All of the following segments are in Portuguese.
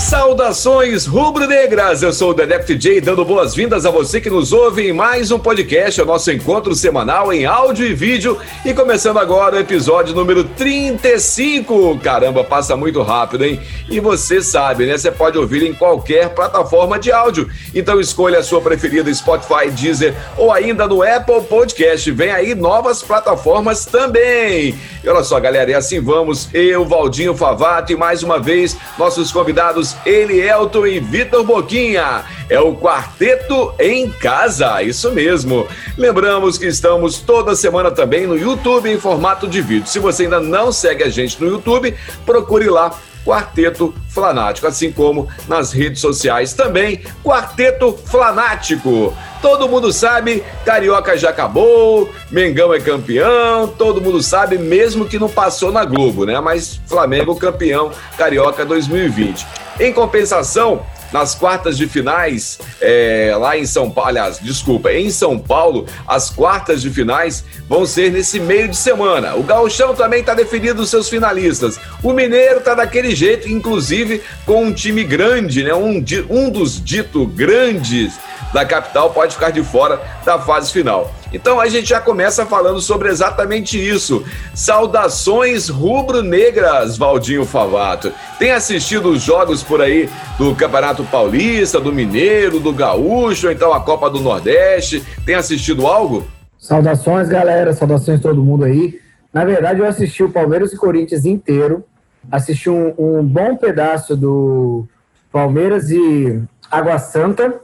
Saudações rubro-negras! Eu sou o Dedé DJ, dando boas-vindas a você que nos ouve em mais um podcast, o nosso encontro semanal em áudio e vídeo. E começando agora o episódio número 35. Caramba, passa muito rápido, hein? E você sabe, né? Você pode ouvir em qualquer plataforma de áudio. Então escolha a sua preferida Spotify, Deezer ou ainda no Apple Podcast. Vem aí novas plataformas também. E olha só, galera, e assim vamos. Eu, Valdinho Favato e mais uma vez nossos convidados Elielton e Vitor Boquinha. É o Quarteto em Casa, isso mesmo. Lembramos que estamos toda semana também no YouTube em formato de vídeo. Se você ainda não segue a gente no YouTube, procure lá Quarteto Flanático, assim como nas redes sociais também, Quarteto Flanático. Todo mundo sabe, Carioca já acabou, Mengão é campeão, todo mundo sabe, mesmo que não passou na Globo, né? Mas Flamengo campeão Carioca 2020. Em compensação, nas quartas de finais, é, lá em São Paulo, aliás, desculpa, em São Paulo, as quartas de finais vão ser nesse meio de semana. O Gauchão também está definido os seus finalistas. O Mineiro está daquele jeito, inclusive com um time grande, né? Um, um dos dito grandes da capital pode ficar de fora da fase final. Então a gente já começa falando sobre exatamente isso. Saudações rubro-negras, Valdinho Favato. Tem assistido os jogos por aí do Campeonato Paulista, do Mineiro, do Gaúcho, ou então a Copa do Nordeste? Tem assistido algo? Saudações, galera. Saudações todo mundo aí. Na verdade, eu assisti o Palmeiras e Corinthians inteiro. Assisti um, um bom pedaço do Palmeiras e Água Santa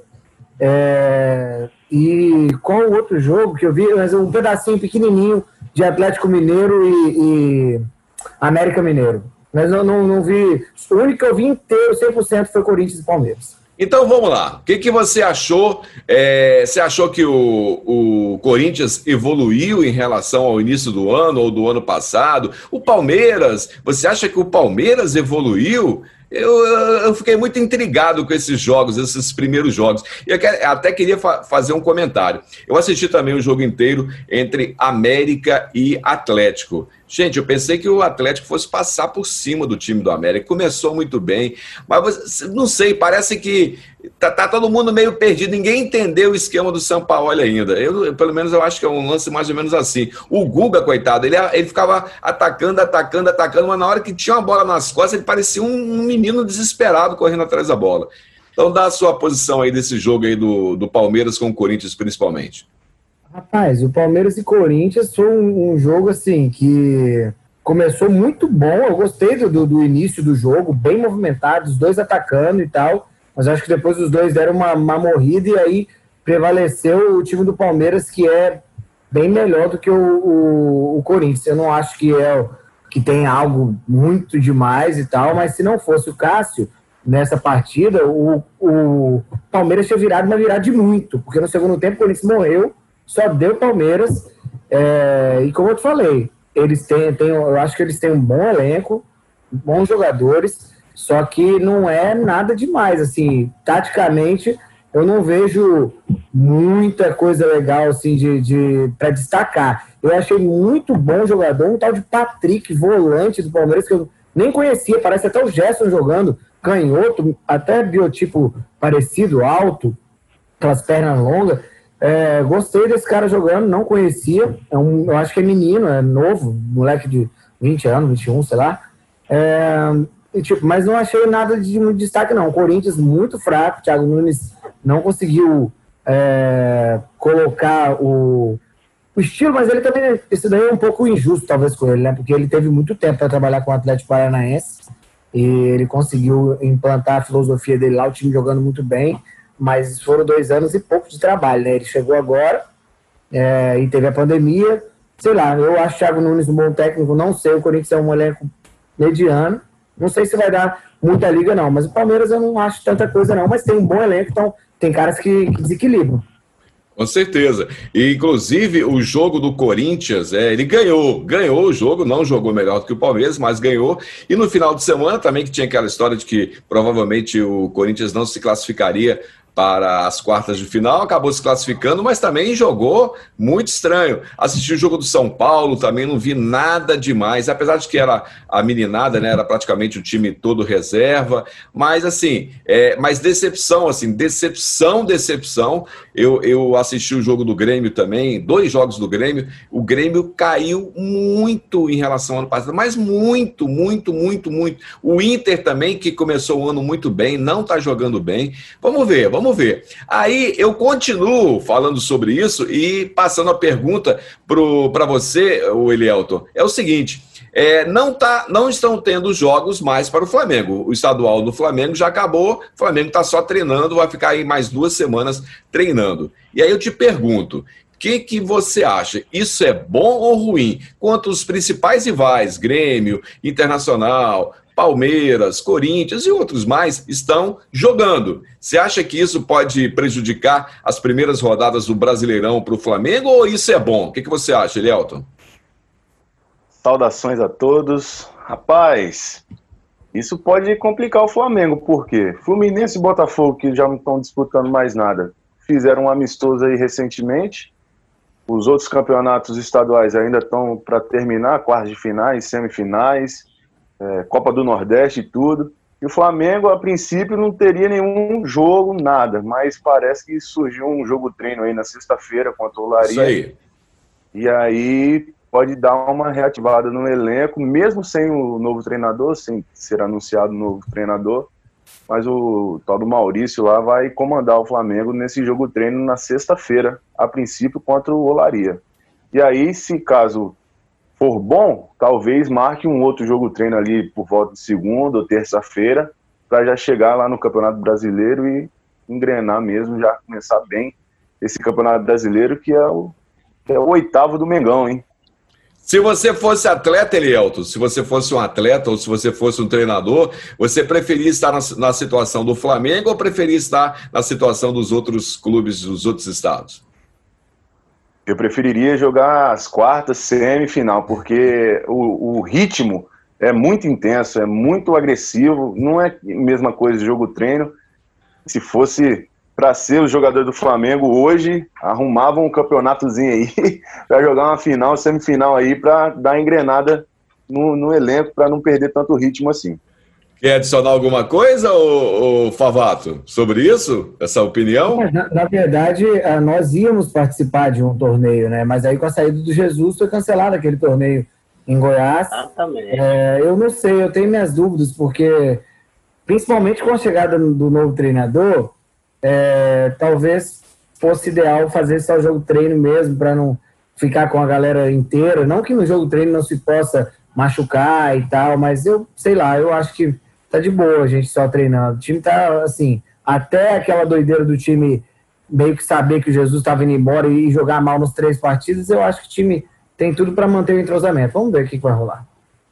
é, e com o outro jogo que eu vi, um pedacinho pequenininho de Atlético Mineiro e, e América Mineiro. Mas eu não, não vi. O único que eu vi inteiro, 100%, foi Corinthians e Palmeiras. Então vamos lá. O que, que você achou? É, você achou que o, o Corinthians evoluiu em relação ao início do ano ou do ano passado? O Palmeiras, você acha que o Palmeiras evoluiu? Eu, eu, fiquei muito intrigado com esses jogos, esses primeiros jogos. E eu até queria fa fazer um comentário. Eu assisti também o jogo inteiro entre América e Atlético. Gente, eu pensei que o Atlético fosse passar por cima do time do América. Começou muito bem, mas não sei, parece que tá, tá todo mundo meio perdido. Ninguém entendeu o esquema do São Paulo ainda. Eu, pelo menos, eu acho que é um lance mais ou menos assim. O Guga, coitado, ele, ele ficava atacando, atacando, atacando, mas na hora que tinha uma bola nas costas, ele parecia um, um menino desesperado correndo atrás da bola. Então, dá a sua posição aí desse jogo aí do, do Palmeiras com o Corinthians, principalmente. Rapaz, o Palmeiras e Corinthians foi um, um, jogo assim que começou muito bom. Eu gostei do, do início do jogo, bem movimentado, os dois atacando e tal. Mas acho que depois os dois deram uma, uma morrida e aí prevaleceu o time do Palmeiras, que é bem melhor do que o, o, o Corinthians. Eu não acho que é que tem algo muito demais e tal, mas se não fosse o Cássio nessa partida, o, o Palmeiras tinha virado, mas virado de muito, porque no segundo tempo o Corinthians morreu só deu Palmeiras. É, e como eu te falei, eles têm, têm, eu acho que eles têm um bom elenco, bons jogadores, só que não é nada demais. Assim, taticamente, eu não vejo muita coisa legal assim de, de para destacar. Eu achei muito bom jogador, um tal de Patrick, volante do Palmeiras, que eu nem conhecia, parece até o Gerson jogando, canhoto, até biotipo parecido, alto, aquelas pernas longas. É, gostei desse cara jogando, não conhecia. É um, eu acho que é menino, é novo, moleque de 20 anos, 21, sei lá. É, tipo, mas não achei nada de muito destaque, não. O Corinthians muito fraco, Thiago Nunes não conseguiu é, colocar o, o estilo, mas ele também, isso daí é um pouco injusto, talvez, com ele, né? Porque ele teve muito tempo para trabalhar com o Atlético Paranaense e ele conseguiu implantar a filosofia dele lá, o time jogando muito bem mas foram dois anos e pouco de trabalho, né? Ele chegou agora é, e teve a pandemia. Sei lá, eu acho o Thiago Nunes um bom técnico, não sei, o Corinthians é um elenco mediano. Não sei se vai dar muita liga, não. Mas o Palmeiras eu não acho tanta coisa, não. Mas tem um bom elenco, então tem caras que, que desequilibram. Com certeza. E, inclusive, o jogo do Corinthians, é, ele ganhou, ganhou o jogo, não jogou melhor do que o Palmeiras, mas ganhou. E no final de semana também, que tinha aquela história de que provavelmente o Corinthians não se classificaria para as quartas de final, acabou se classificando, mas também jogou muito estranho. Assisti o jogo do São Paulo, também não vi nada demais, apesar de que era a meninada, né? Era praticamente o time todo reserva, mas assim, é, mas decepção, assim, decepção, decepção. Eu, eu assisti o jogo do Grêmio também, dois jogos do Grêmio. O Grêmio caiu muito em relação ao ano passado, mas muito, muito, muito, muito. O Inter também, que começou o ano muito bem, não está jogando bem. Vamos ver, vamos Vamos ver. Aí eu continuo falando sobre isso e passando a pergunta para você, o Elielton. É o seguinte: é, não, tá, não estão tendo jogos mais para o Flamengo. O estadual do Flamengo já acabou, o Flamengo está só treinando, vai ficar aí mais duas semanas treinando. E aí eu te pergunto: o que, que você acha? Isso é bom ou ruim? Quanto os principais rivais, Grêmio, Internacional, Palmeiras, Corinthians e outros mais estão jogando. Você acha que isso pode prejudicar as primeiras rodadas do Brasileirão para o Flamengo ou isso é bom? O que, que você acha, Elielton? Saudações a todos. Rapaz, isso pode complicar o Flamengo, porque Fluminense e Botafogo, que já não estão disputando mais nada, fizeram um amistoso aí recentemente. Os outros campeonatos estaduais ainda estão para terminar, quartas de finais, semifinais é, Copa do Nordeste e tudo. E o Flamengo, a princípio, não teria nenhum jogo, nada, mas parece que surgiu um jogo treino aí na sexta-feira contra o Laria. Isso aí. E aí pode dar uma reativada no elenco, mesmo sem o novo treinador, sem ser anunciado o novo treinador. Mas o tal do Maurício lá vai comandar o Flamengo nesse jogo treino na sexta-feira, a princípio contra o Olaria. E aí, se caso for bom, talvez marque um outro jogo treino ali por volta de segunda ou terça-feira, para já chegar lá no Campeonato Brasileiro e engrenar mesmo, já começar bem esse Campeonato Brasileiro, que é o, que é o oitavo do Mengão, hein? Se você fosse atleta, Elielto, se você fosse um atleta ou se você fosse um treinador, você preferia estar na, na situação do Flamengo ou preferia estar na situação dos outros clubes dos outros estados? Eu preferiria jogar as quartas, semifinal, porque o, o, ritmo é muito intenso, é muito agressivo, não é a mesma coisa de jogo-treino. Se fosse para ser o jogador do Flamengo hoje, arrumavam um campeonatozinho aí para jogar uma final, semifinal aí, para dar engrenada no, no elenco, para não perder tanto ritmo assim. Quer adicionar alguma coisa, ô, ô, Favato, sobre isso? Essa opinião? Na, na, verdade, eh, nós íamos participar de um torneio, né? Mas aí com a saída do Jesus foi cancelado aquele torneio em Goiás. Exatamente. É, eu não sei, eu tenho minhas dúvidas, porque principalmente com a chegada do novo treinador, é, talvez fosse ideal fazer só jogo treino mesmo, para não ficar com a galera inteira. Não que no jogo treino não se possa machucar e tal, mas eu sei lá, eu acho que tá de boa a gente só treinando. O time tá, assim, até aquela doideira do time meio que saber que o Jesus estava indo embora e jogar mal nos três partidos, eu acho que o time tem tudo para manter o entrosamento. Vamos ver o que, que vai rolar.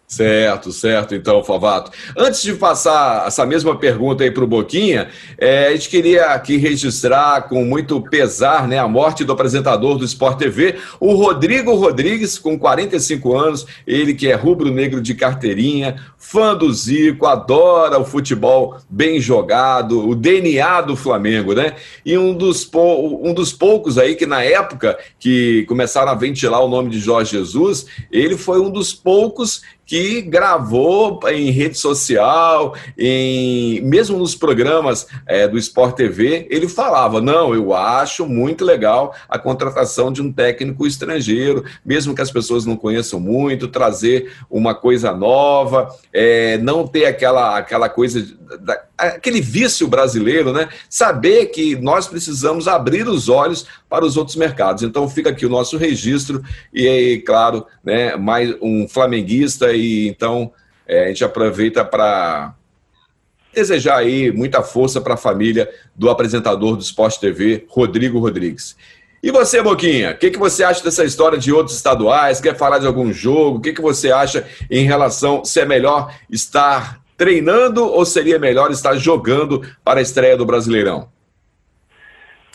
Certo, certo, então, Favato. Antes de passar essa mesma pergunta aí para o Boquinha, é, a gente queria aqui registrar com muito pesar né, a morte do apresentador do Sport TV, o Rodrigo Rodrigues, com 45 anos, ele que é rubro-negro de carteirinha, fã do Zico, adora o futebol bem jogado, o DNA do Flamengo, né? E um dos, um dos poucos aí que na época que começaram a ventilar o nome de Jorge Jesus, ele foi um dos poucos que gravou em rede social, em mesmo nos programas é, do Sport TV, ele falava: não, eu acho muito legal a contratação de um técnico estrangeiro, mesmo que as pessoas não conheçam muito, trazer uma coisa nova, é, não ter aquela, aquela coisa, da, aquele vício brasileiro, né? Saber que nós precisamos abrir os olhos para os outros mercados. Então fica aqui o nosso registro e, claro, né, mais um flamenguista e então é, a gente aproveita para desejar aí muita força para a família do apresentador do Esporte TV, Rodrigo Rodrigues. E você, Boquinha, o que, que você acha dessa história de outros estaduais? Quer falar de algum jogo? O que, que você acha em relação se é melhor estar treinando ou seria melhor estar jogando para a estreia do Brasileirão?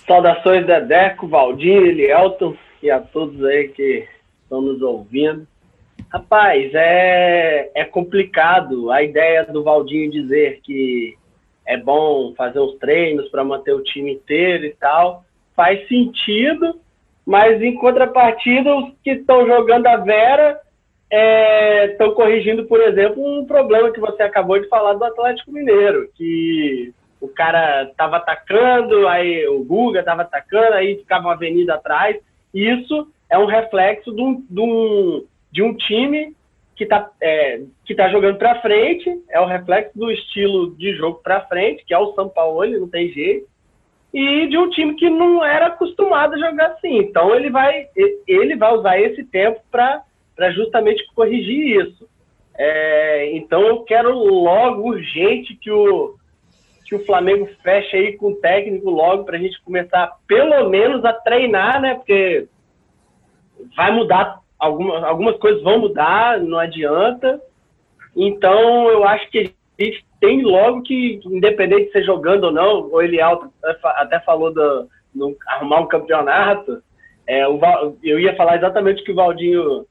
Saudações Dedeco, Valdir, Elielton e a todos aí que estão nos ouvindo. Rapaz, é, é complicado a ideia do Valdinho dizer que é bom fazer os treinos para manter o time inteiro e tal. Faz sentido, mas em contrapartida, os que estão jogando a Vera estão é, corrigindo, por exemplo, um problema que você acabou de falar do Atlético Mineiro, que o cara estava atacando, aí o Guga estava atacando, aí ficava uma avenida atrás. Isso é um reflexo de um, de um, de um time que está é, que tá jogando para frente, é o reflexo do estilo de jogo para frente, que é o São Paulo, não tem jeito, e de um time que não era acostumado a jogar assim. Então ele vai, ele vai usar esse tempo para justamente corrigir isso. É, então eu quero logo, urgente, que o, que o Flamengo feche aí com o técnico logo para a gente começar pelo menos a treinar, né? Porque vai mudar, algumas, algumas coisas vão mudar, não adianta. Então eu acho que a gente tem logo que, independente de ser jogando ou não, o Eliel até falou do, do arrumar um campeonato. É, o, eu ia falar exatamente o que o Valdinho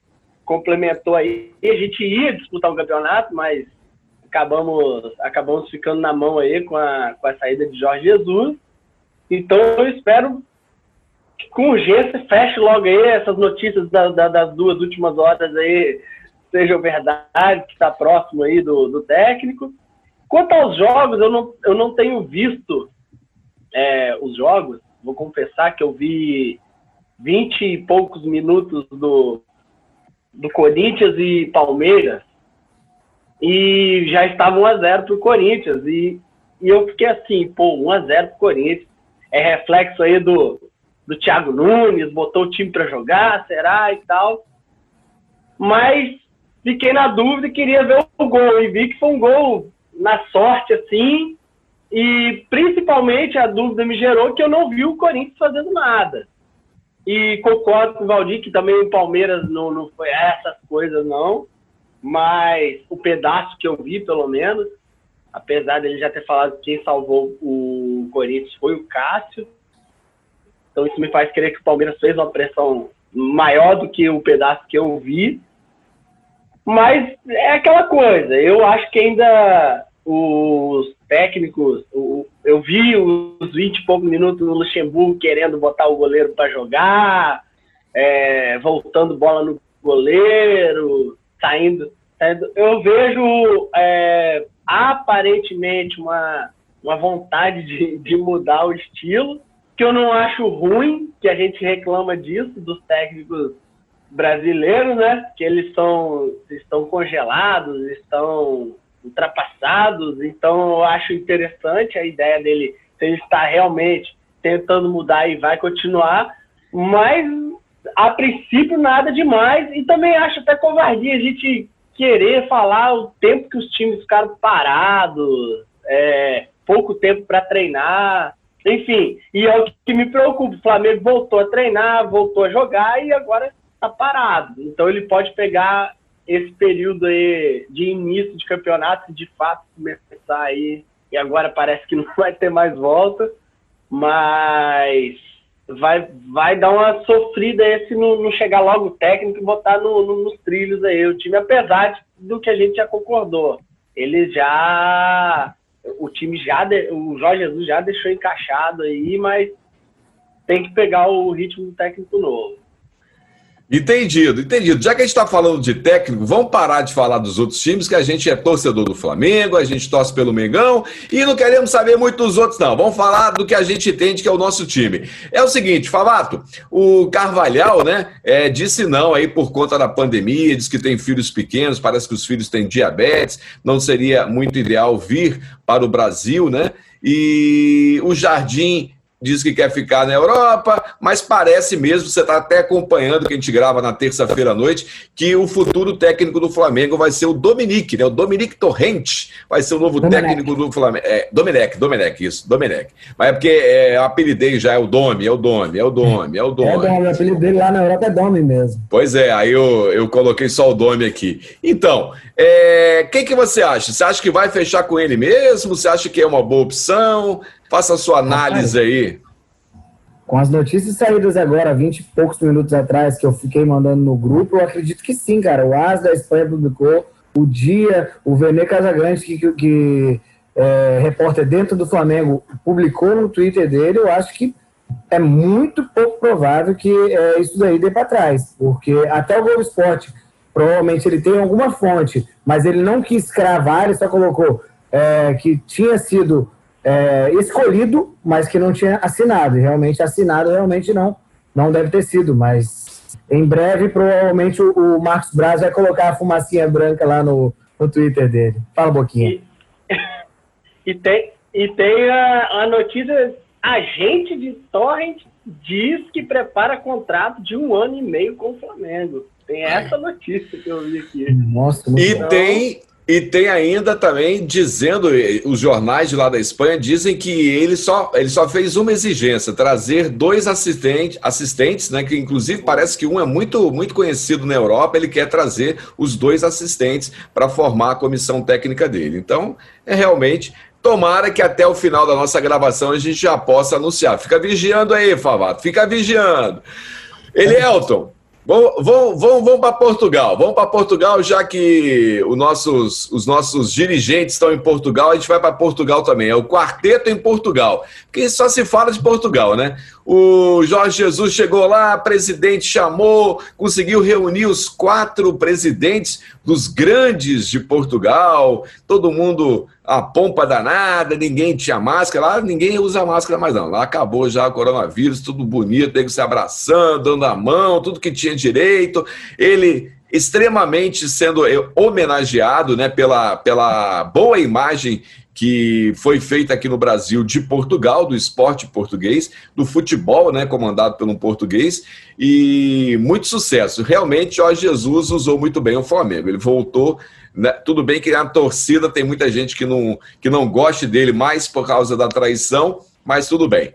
complementou aí. A gente ia disputar um campeonato, mas acabamos, acabamos ficando na mão aí com a, com a saída de Jorge Jesus. Então eu espero que com urgência feche logo aí essas notícias da, da, das duas últimas horas aí sejam verdade, que está próximo aí do, do técnico. Quanto aos jogos, eu não, eu não tenho visto é, os jogos. Vou confessar que eu vi 20 e poucos minutos do, do Corinthians e Palmeiras e já estava 1x0 para o Corinthians. E, e eu fiquei assim, pô, 1x0 para o Corinthians. É reflexo aí do, do Thiago Nunes, botou o time para jogar, será e tal. Mas fiquei na dúvida e queria ver o gol. E vi que foi um gol na sorte, assim. E principalmente a dúvida me gerou que eu não vi o Corinthians fazendo nada. E concordo com o Valdir que também o Palmeiras não, não foi essas coisas, não mas o pedaço que eu vi, pelo menos, apesar dele já ter falado que quem salvou o Corinthians foi o Cássio, então isso me faz crer que o Palmeiras fez uma pressão maior do que o pedaço que eu vi. Mas é aquela coisa, eu acho que ainda os técnicos, eu vi os 20 e poucos minutos do Luxemburgo querendo botar o goleiro para jogar, é, voltando bola no goleiro, saindo. eu vejo é, aparentemente uma, uma vontade de, de mudar o estilo, que eu não acho ruim, que a gente reclama disso dos técnicos brasileiros, né? Que eles são, estão congelados, estão ultrapassados. Então eu acho interessante a ideia dele, se ele está realmente tentando mudar e vai continuar, mas a princípio, nada demais. E também acho até covardia a gente querer falar o tempo que os times ficaram parados, é, pouco tempo para treinar. Enfim, e é o que me preocupa. O Flamengo voltou a treinar, voltou a jogar e agora está parado. Então ele pode pegar esse período aí de início de campeonato, de fato começar aí, e agora parece que não vai ter mais volta, mas vai, vai dar uma sofrida esse não, não chegar logo o técnico e botar no, no, nos trilhos aí o time, apesar do que a gente já concordou. Ele já. O time já. De, o Jorge Jesus já deixou encaixado aí, mas tem que pegar o ritmo do técnico novo. Entendido, entendido. Já que a gente está falando de técnico, vamos parar de falar dos outros times, que a gente é torcedor do Flamengo, a gente torce pelo Mengão e não queremos saber muito dos outros, não. Vamos falar do que a gente entende que é o nosso time. É o seguinte, Favato, o Carvalhal, né, é, disse não aí por conta da pandemia, diz que tem filhos pequenos, parece que os filhos têm diabetes, não seria muito ideal vir para o Brasil, né? E o Jardim diz que quer ficar na Europa, mas parece mesmo, você está até acompanhando que a gente grava na terça-feira à noite, que o futuro técnico do Flamengo vai ser o Dominique, né? O Dominique Torrente vai ser o novo Domenech. técnico do Flamengo. É, Domenech, Domenech, isso, Domenech. Mas é porque é, apelidei já, é o Domi, é o Domi, é o Domi, é o Domi. É o Domi, o apelido dele lá na Europa é Domi mesmo. Pois é, aí eu, eu coloquei só o Domi aqui. Então, é, quem que você acha? Você acha que vai fechar com ele mesmo? Você acha que é uma boa opção? Faça a sua análise aí. com as notícias saídas agora, 20 e poucos minutos atrás, que eu fiquei mandando no grupo, eu acredito que sim, cara. O AS da Espanha publicou, o Dia, o Vene Casagrande, que, que, que é, repórter dentro do Flamengo, publicou no Twitter dele, eu acho que é muito pouco provável que é, isso daí dê para trás, porque até o Globo Esporte, provavelmente ele tem alguma fonte, mas ele não quis cravar, ele só colocou é, que tinha sido é, escolhido, mas que não tinha assinado. E realmente assinado, realmente não, não deve ter sido, mas em breve, provavelmente, o, o Marcos Braz vai colocar a fumacinha branca lá no, no Twitter dele. Fala um pouquinho. E, e tem, e tem a, a notícia, agente de Torrent diz que prepara contrato de um ano e meio com o Flamengo. Tem essa notícia que eu vi aqui. Nossa, e bom. tem e tem ainda também dizendo, os jornais de lá da Espanha dizem que ele só, ele só fez uma exigência, trazer dois assistentes, assistentes, né, que inclusive parece que um é muito, muito conhecido na Europa, ele quer trazer os dois assistentes para formar a comissão técnica dele. Então, é realmente Tomara que até o final da nossa gravação a gente já possa anunciar. Fica vigiando aí, Favato, fica vigiando. Elielton, Vamos, vamos, vamos, para Portugal. Vamos para Portugal, já que os nossos, os nossos dirigentes estão em Portugal, a gente vai para Portugal também. É o quarteto em Portugal. Porque só se fala de Portugal, né? O Jorge Jesus chegou lá, presidente chamou, conseguiu reunir os quatro presidentes dos grandes de Portugal, todo mundo a pompa danada, ninguém tinha máscara, lá ninguém usa máscara mais não, lá acabou já o coronavírus, tudo bonito, que se abraçando, dando a mão, tudo que tinha direito, ele extremamente sendo homenageado né, pela, pela boa imagem que foi feita aqui no Brasil de Portugal, do esporte português, do futebol, né, comandado por um português, e muito sucesso. Realmente, Jorge Jesus usou muito bem o Flamengo. Ele voltou, tudo bem que a torcida tem muita gente que não, que não goste dele mais por causa da traição, mas tudo bem.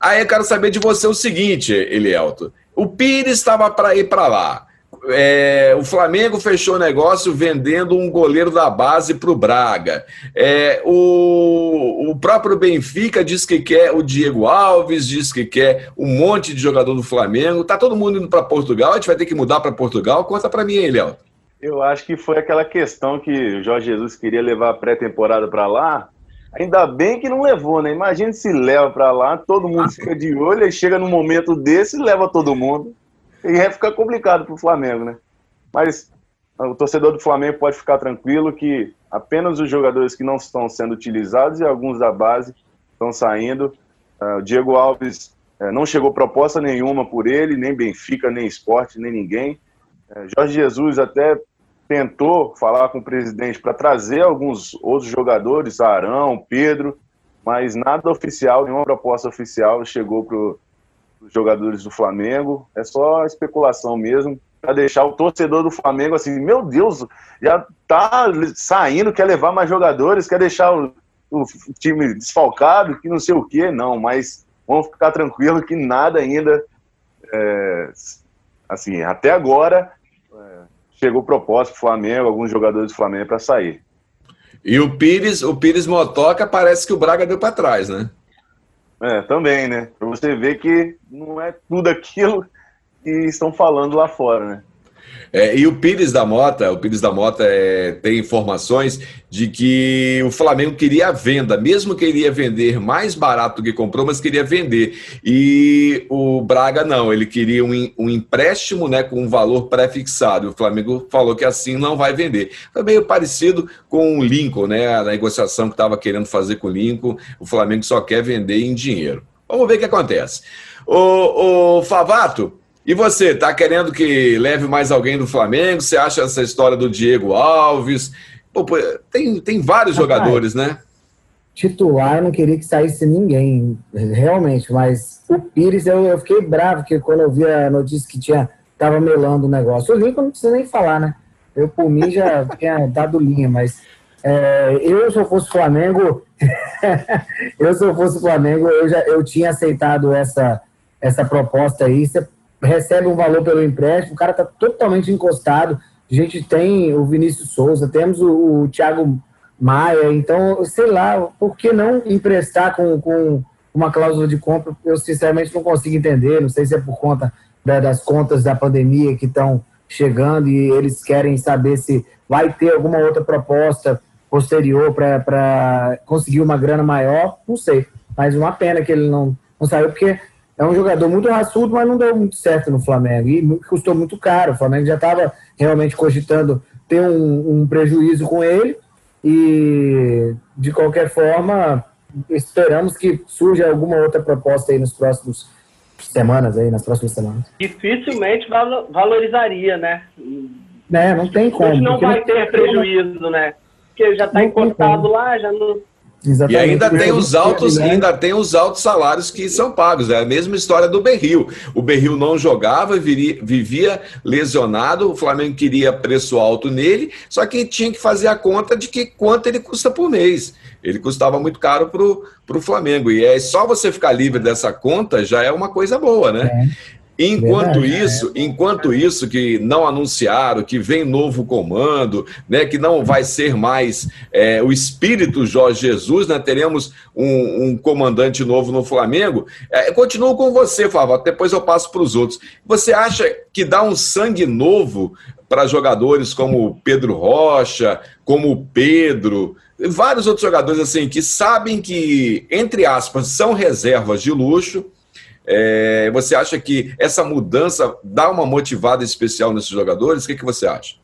Aí eu quero saber de você o seguinte, Elielto. O Pires estava para ir para lá. É, o Flamengo fechou o negócio vendendo um goleiro da base para o Braga. É, o, o próprio Benfica diz que quer o Diego Alves, diz que quer um monte de jogador do Flamengo. Tá todo mundo indo para Portugal, a gente vai ter que mudar para Portugal. Conta para mim aí, Léo. Eu acho que foi aquela questão que o Jorge Jesus queria levar a pré-temporada para lá. Ainda bem que não levou, né? Imagina se leva para lá, todo mundo fica de olho e chega num momento desse e leva todo mundo. E ia ficar complicado para o Flamengo, né? Mas o torcedor do Flamengo pode ficar tranquilo que apenas os jogadores que não estão sendo utilizados e alguns da base estão saindo. Uh, o Diego Alves uh, não chegou proposta nenhuma por ele, nem Benfica, nem esporte, nem ninguém. Uh, Jorge Jesus até tentou falar com o presidente para trazer alguns outros jogadores, Arão, Pedro, mas nada oficial, nenhuma proposta oficial chegou para os jogadores do Flamengo. É só especulação mesmo, para deixar o torcedor do Flamengo assim: meu Deus, já tá saindo, quer levar mais jogadores, quer deixar o, o time desfalcado, que não sei o quê. Não, mas vamos ficar tranquilo que nada ainda. É, assim, até agora chegou proposta para o Flamengo, alguns jogadores do Flamengo para sair. E o Pires, o Pires Motoca parece que o Braga deu para trás, né? É, também, né? Para você ver que não é tudo aquilo que estão falando lá fora, né? É, e o Pires da Mota, o Pires da Mota é, tem informações de que o Flamengo queria a venda, mesmo que ele ia vender mais barato do que comprou, mas queria vender. E o Braga não, ele queria um, um empréstimo né, com um valor pré-fixado. O Flamengo falou que assim não vai vender. Foi meio parecido com o Lincoln, né? A negociação que estava querendo fazer com o Lincoln, o Flamengo só quer vender em dinheiro. Vamos ver o que acontece. O, o Favato, e você, tá querendo que leve mais alguém do Flamengo? Você acha essa história do Diego Alves? Pô, tem, tem vários jogadores, né? Titular, eu não queria que saísse ninguém, realmente, mas o Pires, eu, eu fiquei bravo, porque quando eu vi a notícia que tinha, tava melando o negócio. O Lincoln não precisa nem falar, né? Eu, por mim, já tinha dado linha, mas é, eu, se eu fosse Flamengo, eu, se eu fosse Flamengo, eu, já, eu tinha aceitado essa, essa proposta aí. Você recebe um valor pelo empréstimo, o cara está totalmente encostado. A gente tem o Vinícius Souza, temos o, o Thiago Maia, então, sei lá, por que não emprestar com, com uma cláusula de compra, eu sinceramente não consigo entender. Não sei se é por conta da, das contas da pandemia que estão chegando e eles querem saber se vai ter alguma outra proposta posterior para conseguir uma grana maior. Não sei. Mas uma pena que ele não, não saiu, porque é um jogador muito raçudo, mas não deu muito certo no Flamengo. E custou muito caro. O Flamengo já estava realmente cogitando ter um, um prejuízo com ele. E, de qualquer forma, esperamos que surja alguma outra proposta aí nos próximos semanas aí, nas próximas semanas. Dificilmente valorizaria, né? É, não tem como. Não vai ter prejuízo, né? Porque já está encostado lá, já não Exatamente. E ainda tem os altos, ainda tem os altos salários que são pagos. É a mesma história do Berril. O Berril não jogava, viria, vivia lesionado, o Flamengo queria preço alto nele, só que tinha que fazer a conta de que quanto ele custa por mês. Ele custava muito caro para o Flamengo. E é só você ficar livre dessa conta já é uma coisa boa, né? É. Enquanto Verdade, isso, é. enquanto isso que não anunciaram, que vem novo comando, né, que não vai ser mais é, o espírito Jorge Jesus, né, teremos um, um comandante novo no Flamengo. É, continuo com você, Fábio, depois eu passo para os outros. Você acha que dá um sangue novo para jogadores como Pedro Rocha, como Pedro, vários outros jogadores assim que sabem que, entre aspas, são reservas de luxo é, você acha que essa mudança dá uma motivada especial nesses jogadores? O que, que você acha?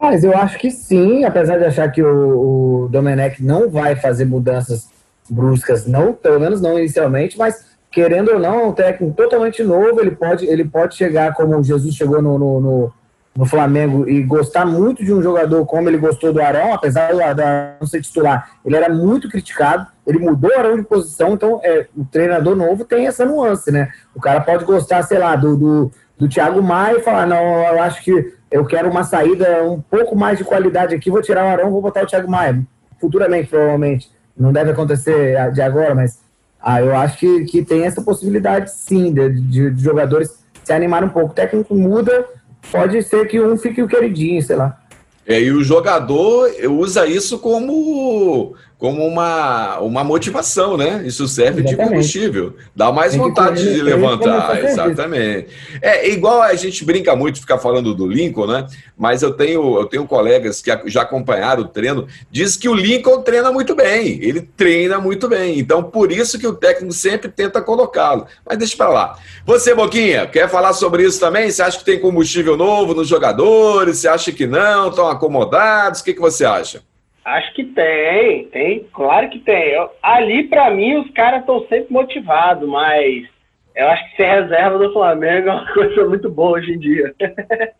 Mas eu acho que sim, apesar de achar que o, o Domenech não vai fazer mudanças bruscas, não, pelo menos não inicialmente, mas querendo ou não, é um técnico totalmente novo, ele pode, ele pode chegar como Jesus chegou no, no, no no Flamengo e gostar muito de um jogador como ele gostou do Arão, apesar do Arão não ser titular, ele era muito criticado, ele mudou o Arão de posição, então é, o treinador novo tem essa nuance, né? O cara pode gostar, sei lá, do, do, do Thiago Maia e falar, não, eu acho que eu quero uma saída um pouco mais de qualidade aqui, vou tirar o Arão, vou botar o Thiago Maia. Futuramente, provavelmente. Não deve acontecer de agora, mas ah, eu acho que, que tem essa possibilidade sim de, de, de jogadores se animar um pouco. O técnico muda, pode ser que um fique o queridinho, sei lá. É, e o jogador usa isso como como uma, uma motivação, né? Isso serve Exatamente. de combustível. Dá mais Tem vontade de levantar. Exatamente. É igual a gente brinca muito ficar falando do Lincoln, né? Mas eu tenho, eu tenho colegas que já acompanharam o treino, diz que o Lincoln treina muito bem. Ele treina muito bem. Então, por isso que o técnico sempre tenta colocá-lo. Mas deixa para lá. Você, Boquinha, quer falar sobre isso também? Você acha que tem combustível novo nos jogadores? Você acha que não? Estão acomodados? O que, que você acha? Acho que tem, tem, claro que tem. Eu, ali, para mim, os caras estão sempre motivados, mas eu acho que ser reserva do Flamengo é uma coisa muito boa hoje em dia.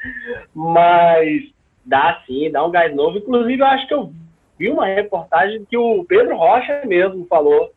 mas dá sim, dá um gás novo. Inclusive, eu acho que eu vi uma reportagem que o Pedro Rocha mesmo falou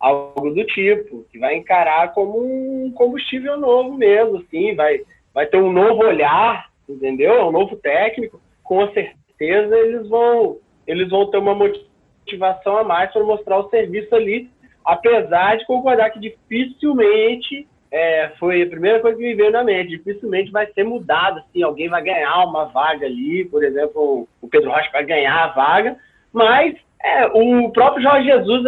algo do tipo, que vai encarar como um combustível novo mesmo, assim, vai, vai ter um novo olhar, entendeu? Um novo técnico. Com certeza eles vão eles vão ter uma motivação a mais para mostrar o serviço ali, apesar de concordar que dificilmente é, foi a primeira coisa que me veio na mente, dificilmente vai ser mudado, assim, alguém vai ganhar uma vaga ali, por exemplo, o Pedro Rocha vai ganhar a vaga, mas é, o próprio Jorge Jesus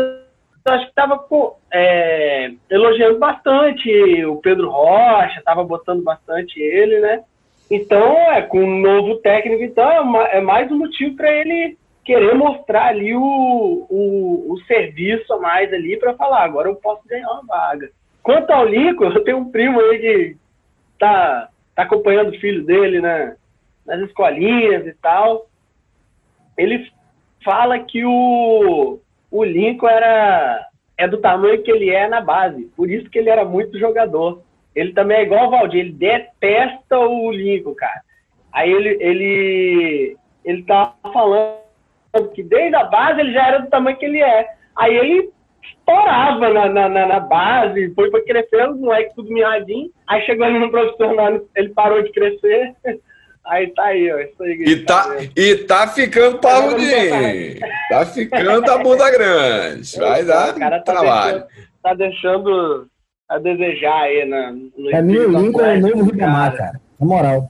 acho que estava é, elogiando bastante o Pedro Rocha, estava botando bastante ele, né? Então, é, com um novo técnico, então, é, é mais um motivo para ele querer mostrar ali o, o, o serviço a mais ali para falar, agora eu posso ganhar uma vaga. Quanto ao Lico, eu tenho um primo aí que tá, tá acompanhando o filho dele né, nas escolinhas e tal. Ele fala que o, o Lincoln era é do tamanho que ele é na base, por isso que ele era muito jogador. Ele também é igual o Valdir, ele detesta o Lincoln, cara. Aí ele ele ele tá falando que desde a base ele já era do tamanho que ele é. Aí ele estourava na, na, na, na base, foi, foi crescendo, o moleque tudo mirradinho. Aí chegou no profissional, ele parou de crescer. Aí tá aí, ó. Isso aí, e, tá, e tá ficando parrudinho. Tá ficando a bunda grande. Vai dar cara tá trabalho. Deixando, tá deixando a desejar aí na, no É meu Lincoln é o novo Ribamar, cara. Na moral.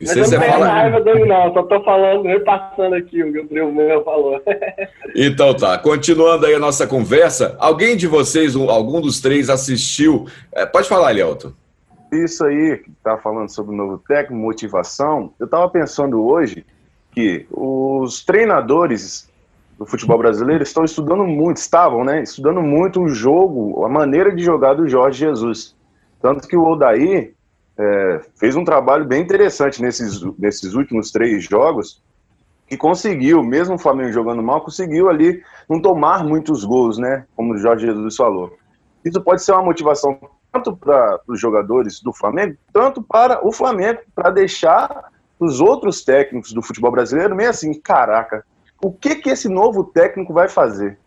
Mas você, eu não tenho fala... raiva dele, não. Só tô falando, repassando aqui o que o primo meu falou. então tá. Continuando aí a nossa conversa, alguém de vocês, algum dos três, assistiu. É, pode falar, Lielton. Isso aí, que tá falando sobre o novo técnico, motivação. Eu tava pensando hoje que os treinadores do futebol brasileiro estão estudando muito, estavam, né? Estudando muito o jogo, a maneira de jogar do Jorge Jesus. Tanto que o Odaí é, fez um trabalho bem interessante nesses, nesses últimos três jogos, que conseguiu, mesmo o Flamengo jogando mal, conseguiu ali não tomar muitos gols, né? Como o Jorge Jesus falou. Isso pode ser uma motivação tanto para os jogadores do Flamengo, tanto para o Flamengo, para deixar os outros técnicos do futebol brasileiro meio assim, caraca, o que que esse novo técnico vai fazer?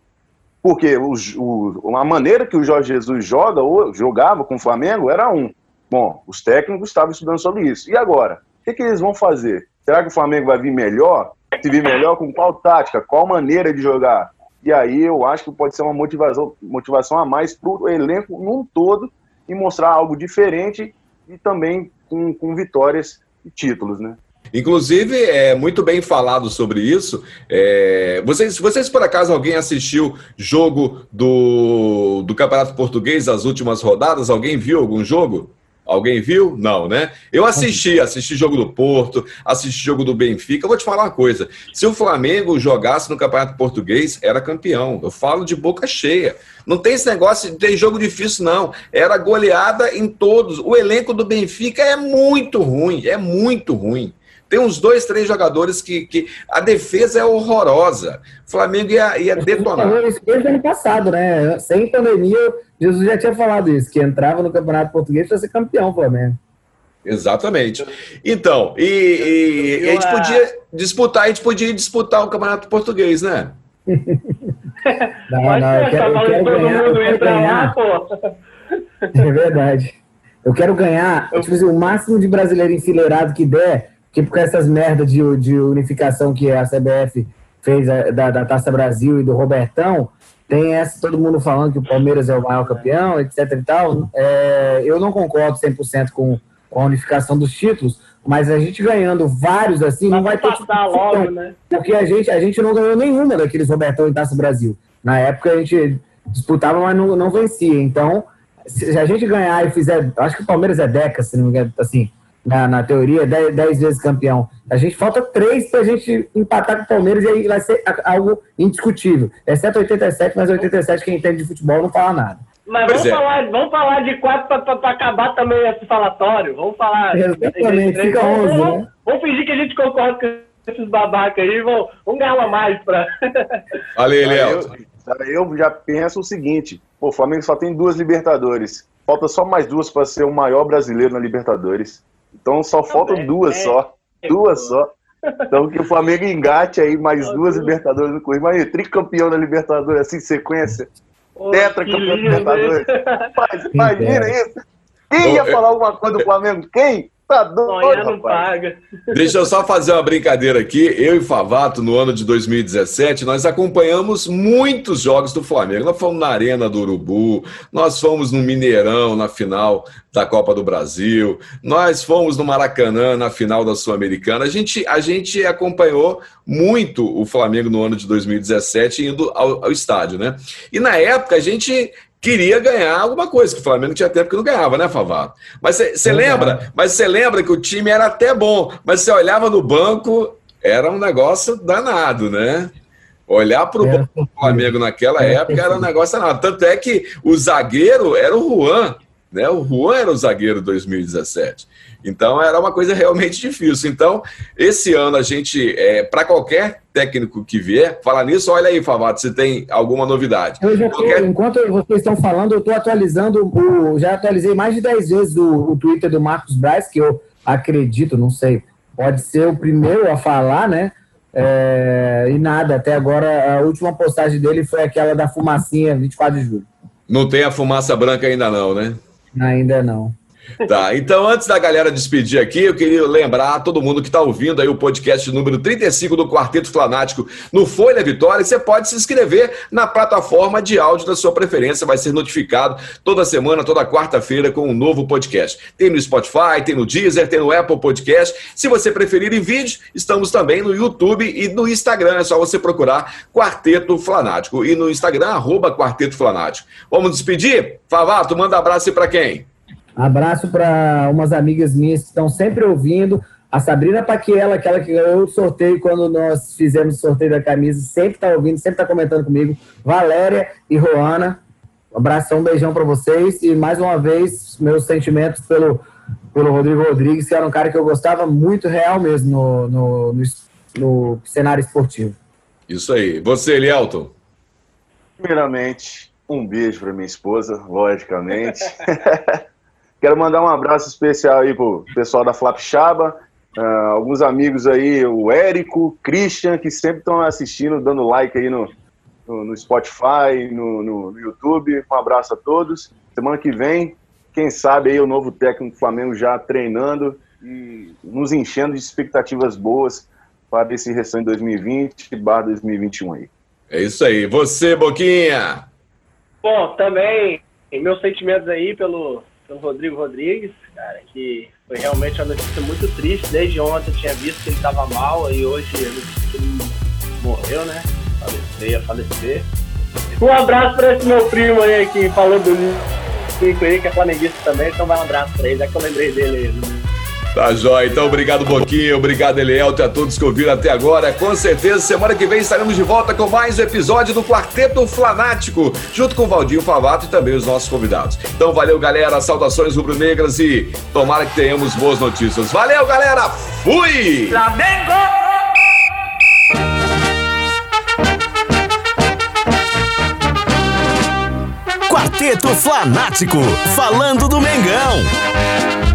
Porque o, o, a maneira que o Jorge Jesus joga ou jogava com o Flamengo era um. Bom, os técnicos estavam estudando sobre isso. E agora? O que, que eles vão fazer? Será que o Flamengo vai vir melhor? Se vir melhor, com qual tática? Qual maneira de jogar? E aí eu acho que pode ser uma motivação, motivação a mais para o elenco num todo e mostrar algo diferente e também com, com vitórias e títulos, né? Inclusive, é muito bem falado sobre isso. É, vocês, vocês, por acaso, alguém assistiu jogo do, do Campeonato Português, as últimas rodadas? Alguém viu algum jogo? Alguém viu? Não, né? Eu assisti, assisti jogo do Porto, assisti jogo do Benfica. Eu vou te falar uma coisa: se o Flamengo jogasse no Campeonato Português, era campeão. Eu falo de boca cheia. Não tem esse negócio de ter jogo difícil, não. Era goleada em todos. O elenco do Benfica é muito ruim, é muito ruim. Tem uns dois, três jogadores que, que a defesa é horrorosa. O Flamengo ia, ia detonar. Desde ano passado, né? Sem pandemia, Jesus já tinha falado isso, que entrava no Campeonato Português para ser campeão, Flamengo. Exatamente. Então, e, e, e, a gente podia disputar, a gente podia disputar o Campeonato Português, né? não, não, eu quero, eu quero ganhar, eu quero ganhar. É verdade. Eu quero ganhar tipo assim, o máximo de brasileiro enfileirado que der Tipo com essas merdas de, de unificação que a CBF fez da, da Taça Brasil e do Robertão, tem essa, todo mundo falando que o Palmeiras é o maior campeão, etc e tal. É, eu não concordo 100% com, com a unificação dos títulos, mas a gente ganhando vários assim, não vai ter tipo, logo, né? Porque a gente, a gente não ganhou nenhuma daqueles Robertão e Taça Brasil. Na época a gente disputava, mas não, não vencia. Então, se a gente ganhar e fizer. Acho que o Palmeiras é década, se não me engano, assim na, na teoria, 10 vezes campeão. A gente falta três para a gente empatar com o Palmeiras e aí vai ser algo indiscutível. Exceto 87, mas 87 quem entende de futebol não fala nada. Mas vamos, é. falar, vamos falar de quatro para acabar também esse falatório. Vamos falar. Exatamente, fica 11, vamos, né? Vamos fingir que a gente concorda com esses babacas aí, vamos, vamos ganhar uma mais para. Valeu, Léo. Eu, eu já penso o seguinte: pô, o Flamengo só tem duas Libertadores. Falta só mais duas para ser o maior brasileiro na Libertadores. Então só faltam duas é, só. É, duas só. Então que o Flamengo engate aí mais duas Libertadores no currículo. Imagina, tricampeão da Libertadores, assim, sequência. Tetra campeão da Libertadores. imagina isso. Quem ia falar alguma coisa do Flamengo? Quem? Tá doido, não paga. Deixa eu só fazer uma brincadeira aqui. Eu e Favato, no ano de 2017, nós acompanhamos muitos jogos do Flamengo. Nós fomos na Arena do Urubu, nós fomos no Mineirão, na final da Copa do Brasil, nós fomos no Maracanã, na final da Sul-Americana. A gente, a gente acompanhou muito o Flamengo no ano de 2017, indo ao, ao estádio, né? E na época a gente queria ganhar alguma coisa, que o Flamengo tinha tempo que não ganhava, né, Favato? Mas você lembra? Mas você lembra que o time era até bom, mas você olhava no banco, era um negócio danado, né? Olhar para o é. Flamengo naquela época era um negócio danado. Tanto é que o zagueiro era o Juan, né? O Juan era o zagueiro 2017. Então era uma coisa realmente difícil. Então, esse ano a gente, é, para qualquer técnico que vier, falar nisso, olha aí, Favato, se tem alguma novidade. Eu já tô, qualquer... Enquanto vocês estão falando, eu estou atualizando, o, já atualizei mais de 10 vezes o, o Twitter do Marcos Braz, que eu acredito, não sei, pode ser o primeiro a falar, né? É, e nada, até agora a última postagem dele foi aquela da fumacinha 24 de julho. Não tem a fumaça branca ainda não, né? Ainda não. Tá, então antes da galera despedir aqui, eu queria lembrar todo mundo que está ouvindo aí o podcast número 35 do Quarteto Flanático no Folha Vitória, você pode se inscrever na plataforma de áudio da sua preferência, vai ser notificado toda semana, toda quarta-feira com um novo podcast. Tem no Spotify, tem no Deezer, tem no Apple Podcast. Se você preferir em vídeo, estamos também no YouTube e no Instagram, é só você procurar Quarteto Flanático e no Instagram, arroba Quarteto Flanático. Vamos despedir? Favato, manda abraço para quem? Abraço para umas amigas minhas que estão sempre ouvindo. A Sabrina Paquiela, aquela que ganhou o sorteio quando nós fizemos o sorteio da camisa, sempre está ouvindo, sempre está comentando comigo. Valéria e Roana, um abração, um beijão para vocês. E mais uma vez, meus sentimentos pelo, pelo Rodrigo Rodrigues, que era um cara que eu gostava muito real mesmo no, no, no, no cenário esportivo. Isso aí. Você, Elielton? Primeiramente, um beijo para minha esposa, logicamente. Quero mandar um abraço especial aí pro pessoal da Flapchaba, uh, alguns amigos aí, o Érico, Christian, que sempre estão assistindo, dando like aí no, no, no Spotify, no, no, no, YouTube. Um abraço a todos. Semana que vem, quem sabe aí o novo técnico do Flamengo já treinando e nos enchendo de expectativas boas para esse restante 2020 barra 2021 aí. É isso aí. Você, Boquinha! Bom, também meus sentimentos aí pelo pelo Rodrigo Rodrigues, cara, que foi realmente uma notícia muito triste. Desde ontem eu tinha visto que ele estava mal e hoje ele morreu, né? Faleceu, ia falecer. Um abraço para esse meu primo aí que falou do Nico aí, que é flamenguista também, então vai um abraço para ele, é que eu lembrei dele aí. Né? Tá jóia. Então, obrigado, Boquinha. Obrigado, Elielto, e a todos que ouviram até agora. Com certeza, semana que vem estaremos de volta com mais um episódio do Quarteto Flanático, junto com o Valdinho Favato e também os nossos convidados. Então, valeu, galera. Saudações rubro-negras e tomara que tenhamos boas notícias. Valeu, galera. Fui! Flamengo! Quarteto Flanático, falando do Mengão.